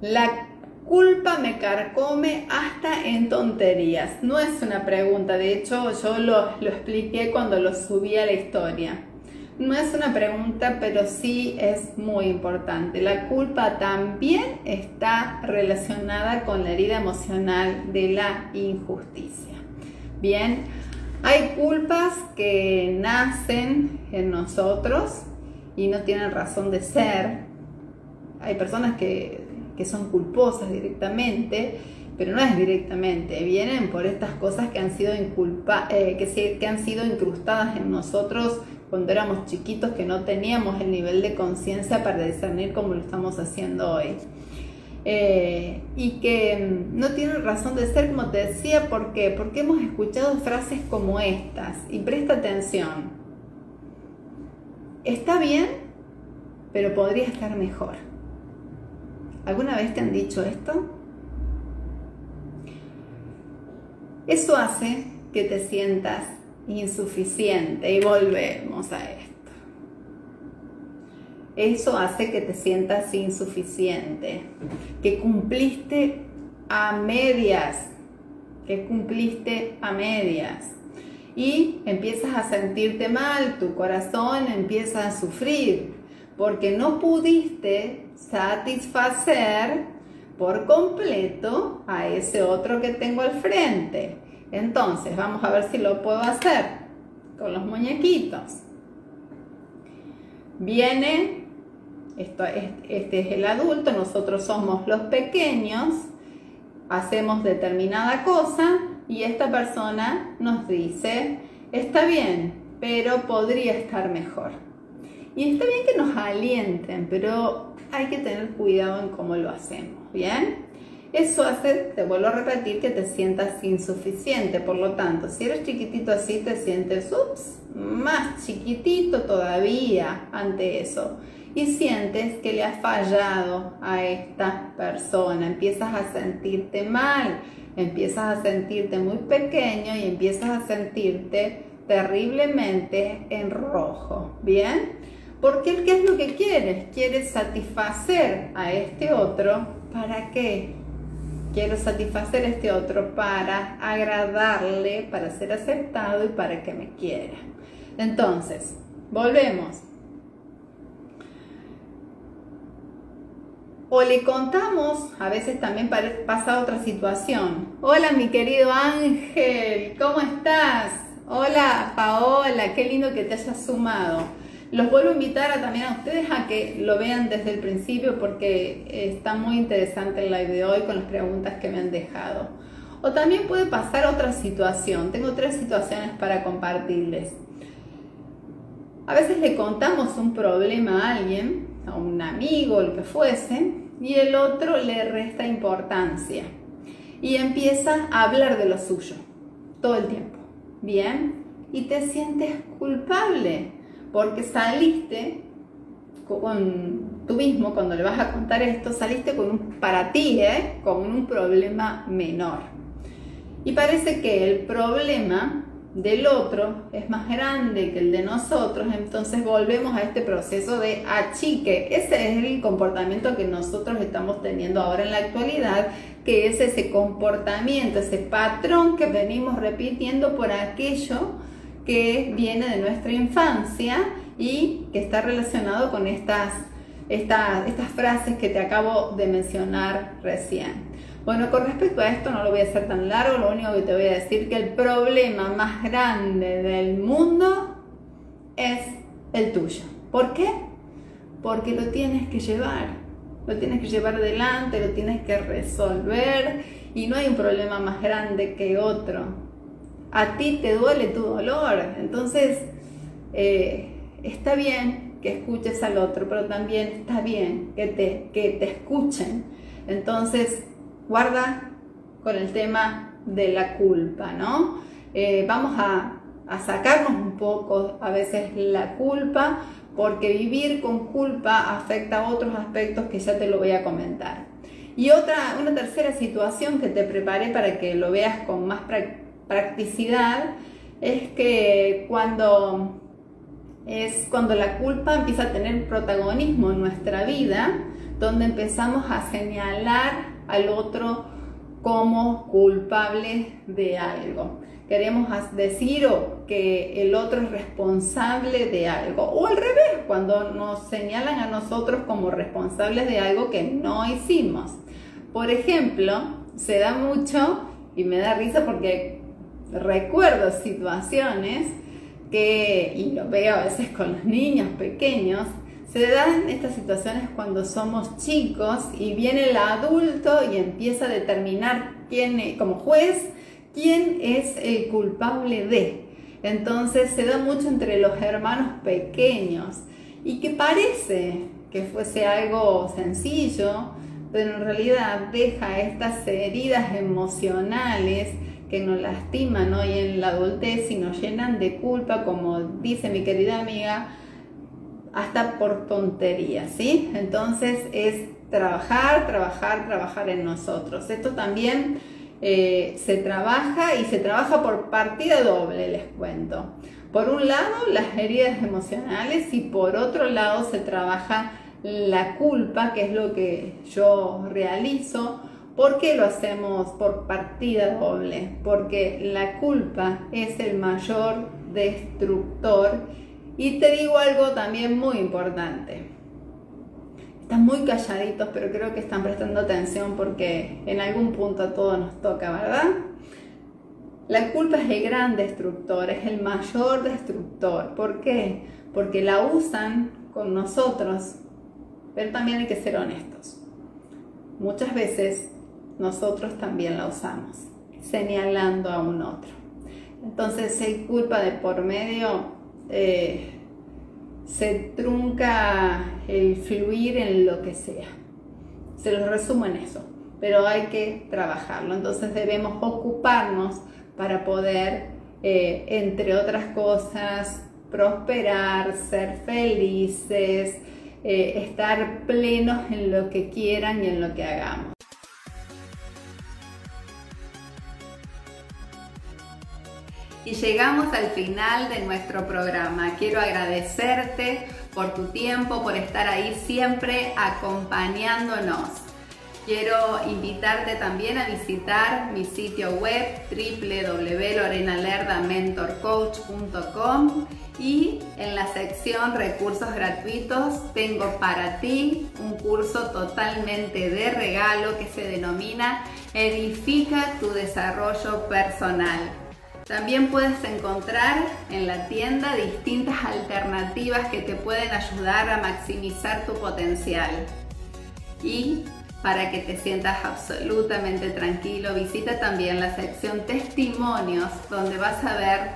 La culpa me carcome hasta en tonterías. No es una pregunta, de hecho yo lo, lo, expliqué cuando lo subí a la historia. No es una pregunta, pero sí es muy importante. La culpa también está relacionada con la herida emocional de la injusticia. Bien, hay culpas que nacen en nosotros y no tienen razón de ser. Hay personas que que son culposas directamente, pero no es directamente, vienen por estas cosas que han sido, inculpa, eh, que, que han sido incrustadas en nosotros cuando éramos chiquitos, que no teníamos el nivel de conciencia para discernir como lo estamos haciendo hoy. Eh, y que mm, no tienen razón de ser, como te decía, ¿por qué? Porque hemos escuchado frases como estas, y presta atención, está bien, pero podría estar mejor. ¿Alguna vez te han dicho esto? Eso hace que te sientas insuficiente y volvemos a esto. Eso hace que te sientas insuficiente, que cumpliste a medias, que cumpliste a medias. Y empiezas a sentirte mal, tu corazón empieza a sufrir, porque no pudiste satisfacer por completo a ese otro que tengo al frente. Entonces, vamos a ver si lo puedo hacer con los muñequitos. Viene, esto, este es el adulto, nosotros somos los pequeños, hacemos determinada cosa y esta persona nos dice, está bien, pero podría estar mejor. Y está bien que nos alienten, pero hay que tener cuidado en cómo lo hacemos, ¿bien? Eso hace, te vuelvo a repetir, que te sientas insuficiente. Por lo tanto, si eres chiquitito así, te sientes, ups, más chiquitito todavía ante eso. Y sientes que le has fallado a esta persona. Empiezas a sentirte mal, empiezas a sentirte muy pequeño y empiezas a sentirte terriblemente en rojo. ¿Bien? Porque ¿qué es lo que quieres? Quieres satisfacer a este otro. ¿Para qué? Quiero satisfacer a este otro para agradarle, para ser aceptado y para que me quiera. Entonces, volvemos. O le contamos, a veces también pasa otra situación. Hola mi querido Ángel, ¿cómo estás? Hola Paola, qué lindo que te hayas sumado. Los vuelvo a invitar a, también a ustedes a que lo vean desde el principio porque está muy interesante el live de hoy con las preguntas que me han dejado. O también puede pasar otra situación. Tengo tres situaciones para compartirles. A veces le contamos un problema a alguien, a un amigo, lo que fuese, y el otro le resta importancia y empieza a hablar de lo suyo todo el tiempo. Bien, y te sientes culpable porque saliste con tú mismo, cuando le vas a contar esto, saliste con un, para ti, ¿eh? con un problema menor. Y parece que el problema del otro es más grande que el de nosotros, entonces volvemos a este proceso de achique. Ese es el comportamiento que nosotros estamos teniendo ahora en la actualidad, que es ese comportamiento, ese patrón que venimos repitiendo por aquello que viene de nuestra infancia y que está relacionado con estas, estas, estas frases que te acabo de mencionar recién. Bueno, con respecto a esto no lo voy a hacer tan largo, lo único que te voy a decir que el problema más grande del mundo es el tuyo. ¿Por qué? Porque lo tienes que llevar, lo tienes que llevar adelante, lo tienes que resolver y no hay un problema más grande que otro a ti te duele tu dolor. Entonces, eh, está bien que escuches al otro, pero también está bien que te, que te escuchen. Entonces, guarda con el tema de la culpa, ¿no? Eh, vamos a, a sacarnos un poco a veces la culpa, porque vivir con culpa afecta a otros aspectos que ya te lo voy a comentar. Y otra, una tercera situación que te preparé para que lo veas con más practicidad es que cuando es cuando la culpa empieza a tener protagonismo en nuestra vida, donde empezamos a señalar al otro como culpable de algo. Queremos decir que el otro es responsable de algo. O al revés, cuando nos señalan a nosotros como responsables de algo que no hicimos. Por ejemplo, se da mucho, y me da risa porque recuerdo situaciones que, y lo veo a veces con los niños pequeños, se dan estas situaciones cuando somos chicos y viene el adulto y empieza a determinar quién, como juez, quién es el culpable de. Entonces se da mucho entre los hermanos pequeños y que parece que fuese algo sencillo, pero en realidad deja estas heridas emocionales que nos lastiman hoy en la adultez y nos llenan de culpa, como dice mi querida amiga, hasta por tonterías, ¿sí? Entonces es trabajar, trabajar, trabajar en nosotros. Esto también eh, se trabaja y se trabaja por partida doble, les cuento. Por un lado, las heridas emocionales y por otro lado se trabaja la culpa, que es lo que yo realizo. ¿Por qué lo hacemos por partida doble? Porque la culpa es el mayor destructor y te digo algo también muy importante. Están muy calladitos, pero creo que están prestando atención porque en algún punto a todos nos toca, ¿verdad? La culpa es el gran destructor, es el mayor destructor. ¿Por qué? Porque la usan con nosotros, pero también hay que ser honestos. Muchas veces nosotros también la usamos, señalando a un otro. Entonces, si hay culpa de por medio, eh, se trunca el fluir en lo que sea. Se lo resumo en eso, pero hay que trabajarlo. Entonces debemos ocuparnos para poder, eh, entre otras cosas, prosperar, ser felices, eh, estar plenos en lo que quieran y en lo que hagamos. Y llegamos al final de nuestro programa. Quiero agradecerte por tu tiempo, por estar ahí siempre acompañándonos. Quiero invitarte también a visitar mi sitio web www.lorenalerdamentorcoach.com y en la sección recursos gratuitos tengo para ti un curso totalmente de regalo que se denomina Edifica tu desarrollo personal. También puedes encontrar en la tienda distintas alternativas que te pueden ayudar a maximizar tu potencial. Y para que te sientas absolutamente tranquilo, visita también la sección testimonios, donde vas a ver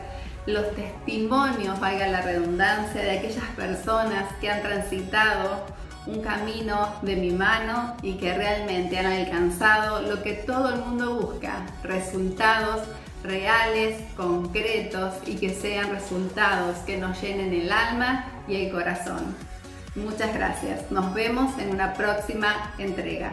los testimonios, valga la redundancia, de aquellas personas que han transitado un camino de mi mano y que realmente han alcanzado lo que todo el mundo busca, resultados reales, concretos y que sean resultados que nos llenen el alma y el corazón. Muchas gracias. Nos vemos en una próxima entrega.